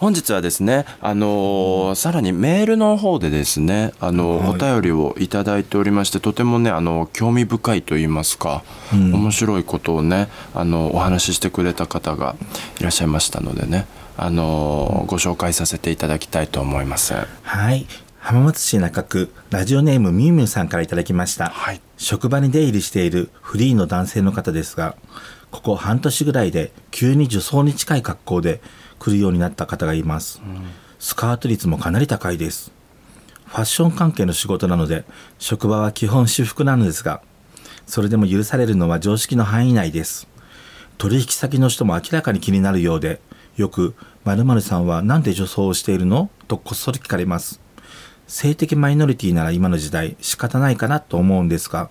本日はですね、あのー、さらにメールの方でですね、あのーはい、お便りをいただいておりましてとてもねあの興味深いと言いますか、うん、面白いことをねあのお話ししてくれた方がいらっしゃいましたのでね、あのー、ご紹介させていただきたいと思います。はい。浜松市中区ラジオネームみゆみゆさんからいただきました、はい、職場に出入りしているフリーの男性の方ですがここ半年ぐらいで急に女装に近い格好で来るようになった方がいます、うん、スカート率もかなり高いです。ファッション関係の仕事なので職場は基本私服なのですがそれでも許されるのは常識の範囲内です。取引先の人も明らかに気になるようでよく〇〇さんは何で女装をしているの？とこっそり聞かれます。性的マイノリティなら今の時代仕方ないかなと思うんですが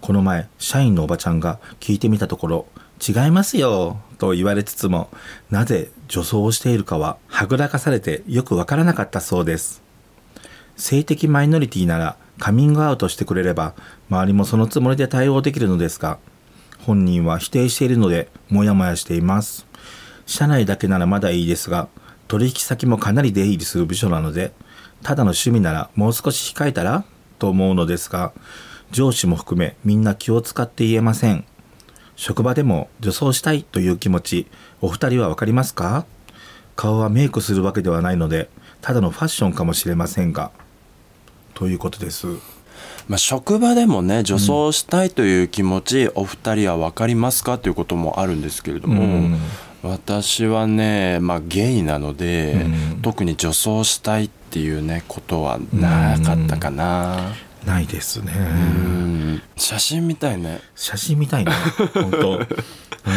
この前社員のおばちゃんが聞いてみたところ違いますよと言われつつもなぜ女装をしているかははぐらかされてよくわからなかったそうです。性的マイノリティならカミングアウトしてくれれば周りもそのつもりで対応できるのですが本人は否定しているのでモヤモヤしています。社内だけならまだいいですが取引先もかなり出入りする部署なのでただの趣味ならもう少し控えたらと思うのですが上司も含めみんな気を使って言えません。職場でも女装したいという気持ちお二人は分かりますか？顔はメイクするわけではないのでただのファッションかもしれませんが。ということです。まあ、職場でもね女装したいという気持ち、うん、お二人は分かりますか？ということもあるんですけれども、うん、私はね、まあ、ゲイなので、うん、特に女装したいっていうねことはなかったかな。ないですね。写真みたいね。写真みたいね。本当。あの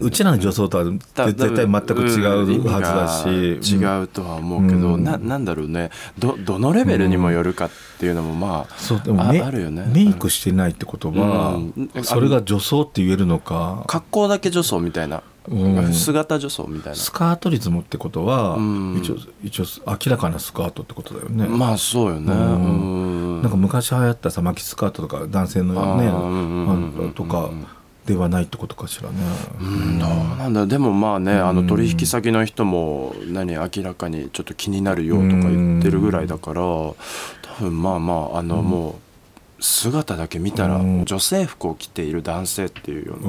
うちらの女装とは絶対全く違うはずだし、違うとは思うけど、うん、ななんだろうね。どどのレベルにもよるかっていうのもまあ、そうでもあるよね。メイクしてないってことは、うん、それが女装って言えるのか。格好だけ女装みたいな姿女装みたいな。スカートリズムってことは、一応一応明らかなスカートってことだよね。まあそうよね、なんか昔流行ったさ巻きスカートとか男性のねとかではないってことかしらね。うん、どうなんだでもまあねあの取引先の人も何明らかにちょっと気になるよとか言ってるぐらいだから多分まあまああのもう。姿だけ見たら女性服を着ている男性っていうような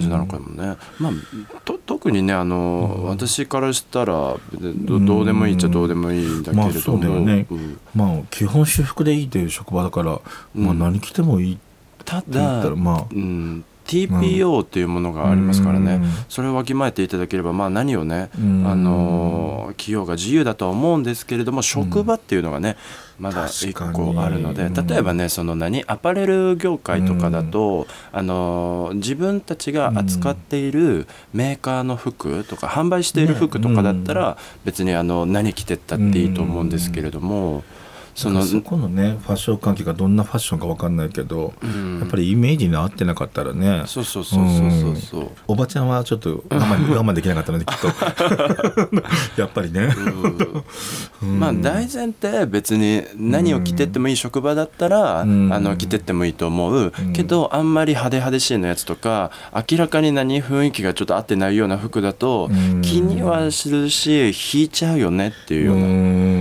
感じなのかもね。まあ、と特にねあの、私からしたらどどうでもいいっちゃどうでもいいんだけれども、まあまあ基本私服でいいという職場だから、まあ、何着てもいいただ、まあ、うん、TPO っていうものがありますからね、うん、それをわきまえていただければ、まあ、何をね、うん、あの企業が自由だとは思うんですけれども職場っていうのがね、まだ一個あるので例えばねその何アパレル業界とかだと、あの自分たちが扱っているメーカーの服とか販売している服とかだったら別にあの何着てったっていいと思うんですけれども。そのそこのねファッション関係がどんなファッションか分かんないけど、うん、やっぱりイメージに合ってなかったらね。そうそうそうそうそう、う。ん、おばちゃんはちょっと我慢 我慢できなかったのできっと。やっぱりね、うん、まあ大前提別に何を着てってもいい職場だったら、あの着てってもいいと思う、けどあんまり派手派手しいのやつとか明らかに何雰囲気がちょっと合ってないような服だと、気にはするし引いちゃうよねっていうような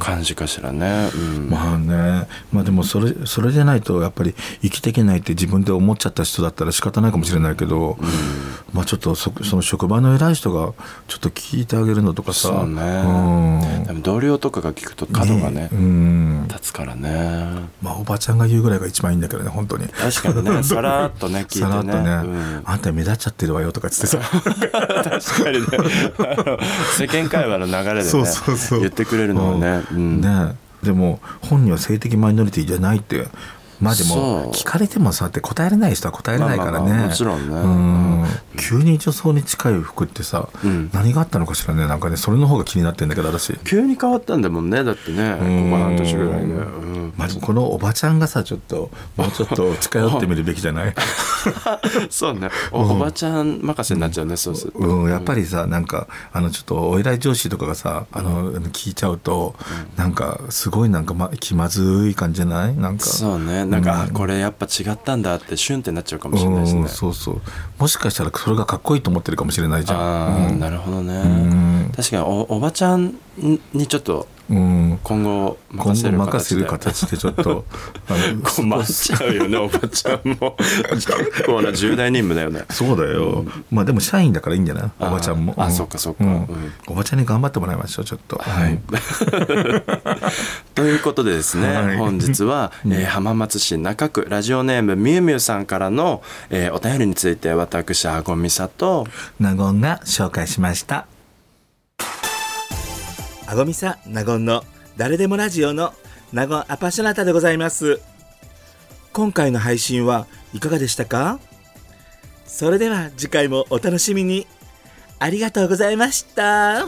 感じかしらね。まあね。まあでもそれそれでないとやっぱり生きていけないって自分で思っちゃった人だったら仕方ないかもしれないけど、まあちょっとそその職場の偉い人がちょっと聞いてあげるのとかさ。そうね、うん、でも同僚とかが聞くと角がね、ね、うん、立つからね。まあおばちゃんが言うぐらいが一番いいんだけどね本当に。確かにね。さらっとね聞いてね。さらっとね、うん、あんた目立っちゃってるわよとかっつってさ。確かにね。世間会話の流れでねそうそうそう。言ってくれるのはね、うん、ね。でも本人は性的マイノリティじゃないってまあでも聞かれてもさって答えれない人は答えれないからね、もちろんね、うん。急に女装に近い服ってさ、何があったのかしらね。なんかねそれの方が気になってんだけど私。急に変わったんだもんねだってね。ここ半年ぐらいで、うん。まあ、このおばちゃんがさちょっともうちょっと近寄ってみるべきじゃない？そうね。お,、おばちゃん任せになっちゃうね、そうすうん、やっぱりさなんかあのちょっとお偉い上司とかがさあの、聞いちゃうと、なんかすごいなんか、ま、気まずい感じじゃない？なんか。そうねなんか、これやっぱ違ったんだってシュンってなっちゃうかもしれないですね、そうそう。もしかしたらそれがかっこいいと思ってるかもしれないじゃん。ああ、なるほどね、確かにおおばちゃんにちょっと今後任せる形で。任せる形でちょっと 困っちゃうよね おばちゃんも。結構な重大任務だよね。そうだよ、うん、まあでも社員だからいいんじゃない？おばちゃんも。あ、うん、そっかそっか、うん、おばちゃんに頑張ってもらいましょうちょっと。はい、ということでですね、はい、本日は、えー、浜松市中区ラジオネームみゆみゆさんからの、えー、お便りについて私あごみさと納言が紹介しましたあごみさなごんの誰でもラジオの納言アパショナタでございます。今回の配信はいかがでしたか？それでは次回もお楽しみに。ありがとうございました。